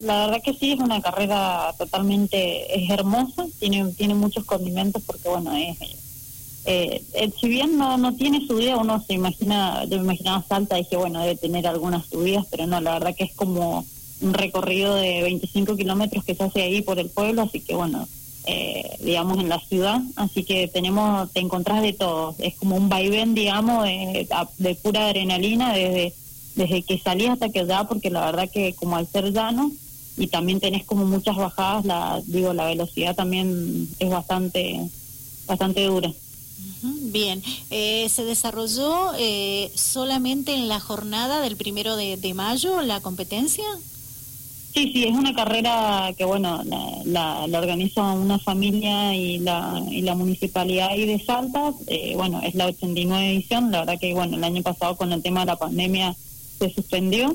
La verdad que sí, es una carrera totalmente es hermosa, tiene tiene muchos condimentos porque, bueno, es eh, eh, si bien no no tiene subida, uno se imagina, yo me imaginaba Salta dije, bueno, debe tener algunas subidas, pero no, la verdad que es como un recorrido de 25 kilómetros que se hace ahí por el pueblo, así que, bueno, eh, digamos, en la ciudad, así que tenemos, te encontrás de todo, es como un vaivén, digamos, de, de pura adrenalina desde desde que salí hasta que ya, porque la verdad que como al ser llano, y también tenés como muchas bajadas, la digo, la velocidad también es bastante, bastante dura. Bien, eh, ¿se desarrolló eh, solamente en la jornada del primero de, de, mayo la competencia? Sí, sí, es una carrera que, bueno, la, la, organiza una familia y la, y la municipalidad ahí de Salta. Eh, bueno, es la 89 edición. La verdad que, bueno, el año pasado con el tema de la pandemia se suspendió.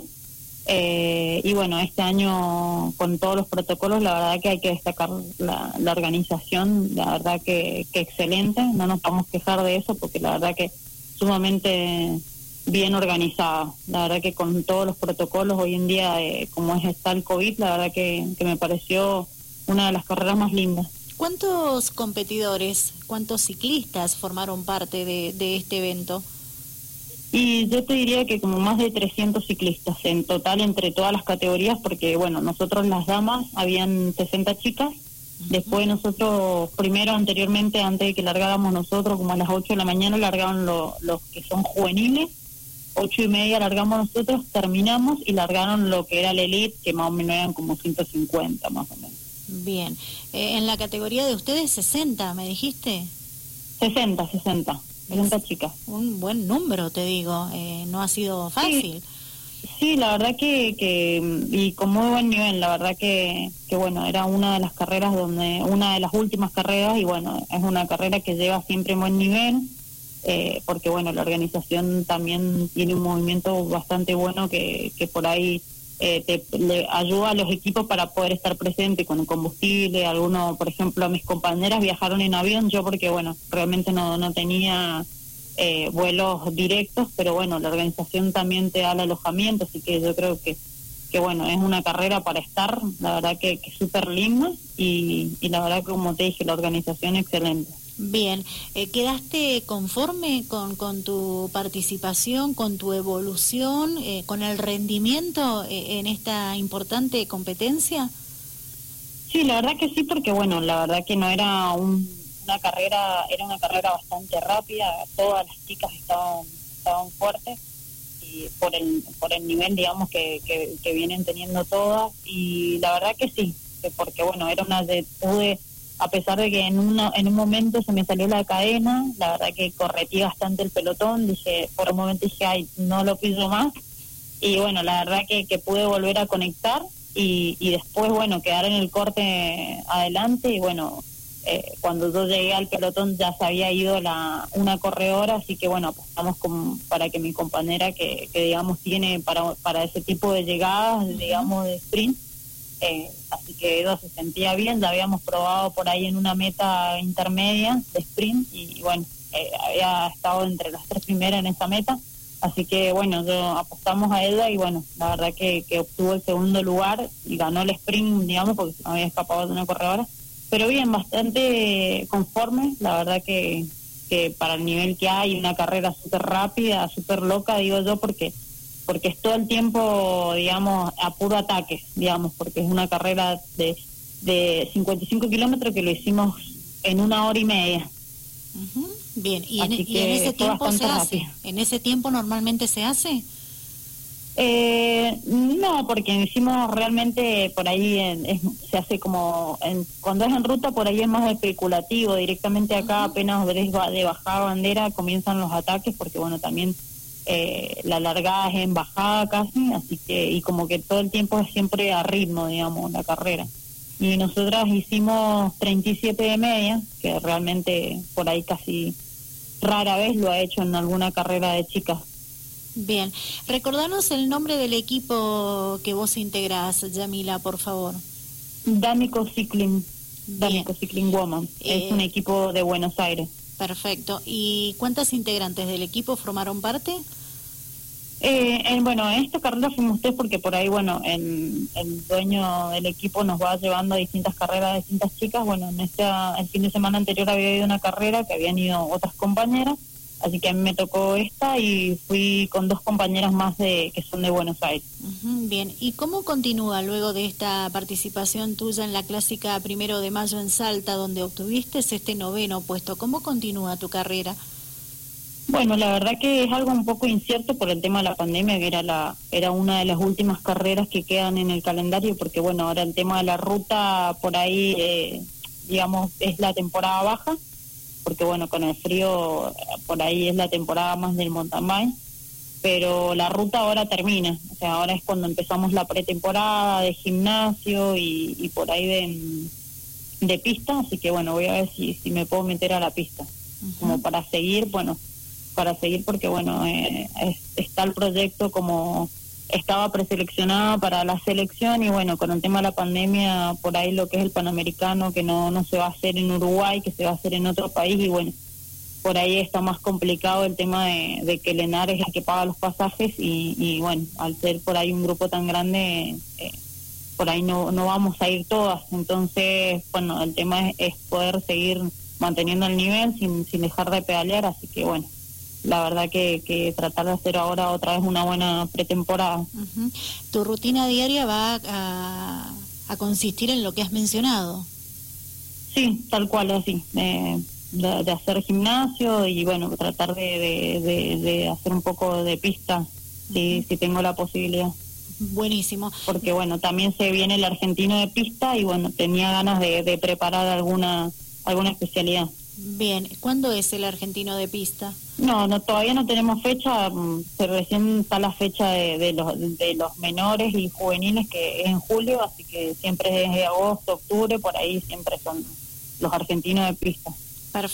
Eh, y bueno, este año con todos los protocolos, la verdad que hay que destacar la, organización, la verdad que, que, excelente, no nos podemos quejar de eso porque la verdad que sumamente bien organizada, la verdad que con todos los protocolos hoy en día, eh, como es está el COVID, la verdad que, que me pareció una de las carreras más lindas. ¿Cuántos competidores, cuántos ciclistas formaron parte de este evento? Y yo te diría que como más de 300 ciclistas en total entre todas las categorías, porque bueno, nosotros las damas habían 60 chicas, después nosotros, primero anteriormente, antes de que largáramos nosotros, como a las 8 de la mañana, largaron lo, los que son juveniles, ocho y media largamos nosotros, terminamos y largaron lo que era el elite, que más o menos eran como 150 más o menos. Bien, eh, en la categoría de ustedes 60, ¿me dijiste? 60, 60. 60 chicas. Un buen número, te digo, eh, no ha sido fácil. Sí, sí, la verdad que, que, y con muy buen nivel, la verdad que, que, bueno, era una de las carreras donde, una de las últimas carreras, y bueno, es una carrera que lleva siempre buen nivel, eh, porque bueno, la organización también tiene un movimiento bastante bueno que, que por ahí eh, te, le ayuda a los equipos para poder estar presente con el combustible. Algunos, por ejemplo, mis compañeras viajaron en avión, yo porque, bueno, realmente no, no tenía eh, vuelos directos, pero bueno, la organización también te da el alojamiento, así que yo creo que, que bueno, es una carrera para estar, la verdad que, que súper linda y, y la verdad que, como te dije, la organización excelente. Bien, eh, ¿quedaste conforme con, con tu participación, con tu evolución, eh, con el rendimiento eh, en esta importante competencia? Sí, la verdad que sí, porque bueno, la verdad que no era un, una carrera, era una carrera bastante rápida, todas las chicas estaban, estaban fuertes y por el, por el nivel, digamos, que, que, que vienen teniendo todas y la verdad que sí, porque bueno, era una de... Pude, a pesar de que en, uno, en un momento se me salió la cadena, la verdad que corretí bastante el pelotón, dije, por un momento dije, ay, no lo piso más, y bueno, la verdad que, que pude volver a conectar y, y después, bueno, quedar en el corte adelante y bueno, eh, cuando yo llegué al pelotón ya se había ido la una corredora, así que bueno, apostamos como para que mi compañera que, que digamos tiene para, para ese tipo de llegadas, digamos, de sprint, eh, así que Edo se sentía bien, ya habíamos probado por ahí en una meta intermedia de sprint y, bueno, eh, había estado entre las tres primeras en esa meta, así que bueno, yo apostamos a Eda y bueno, la verdad que, que obtuvo el segundo lugar y ganó el sprint, digamos, porque había escapado de una corredora, pero bien, bastante conforme, la verdad que, que para el nivel que hay, una carrera súper rápida, súper loca, digo yo, porque porque es todo el tiempo, digamos, a puro ataque, digamos, porque es una carrera de, de 55 kilómetros que lo hicimos en una hora y media. Uh -huh. Bien, ¿y, en, y en, ese tiempo se hace? Rápido. ¿En ese tiempo normalmente se hace? Eh, no, porque hicimos realmente por ahí en, es, se hace como en, cuando es en ruta por ahí es más especulativo directamente acá uh -huh. apenas de bajada bandera comienzan los ataques porque bueno también eh, la largada es en bajada casi, así que, y como que todo el tiempo es siempre a ritmo, digamos, la carrera. Y nosotras hicimos 37 de media, que realmente por ahí casi rara vez lo ha hecho en alguna carrera de chicas. Bien, recordanos el nombre del equipo que vos integrás, Yamila, por favor. D'Amico Cycling, D'Amico Cycling Woman, eh, es un equipo de Buenos Aires. Perfecto. ¿Y cuántas integrantes del equipo formaron parte? Eh, bueno, en esta carrera fuimos tres porque por ahí, bueno, el, el, dueño del equipo nos va llevando a distintas carreras de distintas chicas. Bueno, en este, el fin de semana anterior había ido una carrera que habían ido otras compañeras, así que a mí me tocó esta y fui con dos compañeras más de que son de Buenos Aires. bien, ¿y cómo continúa luego de esta participación tuya en la clásica primero de mayo en Salta, donde obtuviste este noveno puesto? ¿Cómo continúa tu carrera? Bueno, la verdad que es algo un poco incierto por el tema de la pandemia, que era la era una de las últimas carreras que quedan en el calendario, porque bueno, ahora el tema de la ruta por ahí, eh, digamos, es la temporada baja, porque bueno, con el frío por ahí es la temporada más del mountain bike, pero la ruta ahora termina, o sea, ahora es cuando empezamos la pretemporada de gimnasio y, por ahí de, de pista, así que bueno, voy a ver si, si me puedo meter a la pista, como para seguir, bueno para seguir porque bueno eh, está el proyecto como estaba preseleccionado para la selección y bueno con el tema de la pandemia por ahí lo que es el panamericano que no no se va a hacer en Uruguay que se va a hacer en otro país y bueno por ahí está más complicado el tema de, que Lenar es el que paga los pasajes y, bueno al ser por ahí un grupo tan grande eh, por ahí no no vamos a ir todas. Entonces bueno el tema es, es poder seguir manteniendo el nivel sin, sin dejar de pedalear así que bueno la verdad que, tratar de hacer ahora otra vez una buena pretemporada. ¿Tu rutina diaria va a, consistir en lo que has mencionado? Sí, tal cual, así. de, hacer gimnasio y bueno, tratar de, de, hacer un poco de pista si, si tengo la posibilidad. Buenísimo. Porque bueno, también se viene el argentino de pista y bueno, tenía ganas de, preparar alguna, alguna especialidad. Bien, ¿cuándo es el argentino de pista? No, no todavía no tenemos fecha, mm, se recién está la fecha de, los, de los menores y juveniles que es en julio, así que siempre es de agosto, octubre, por ahí siempre son los argentinos de pista. Perfecto.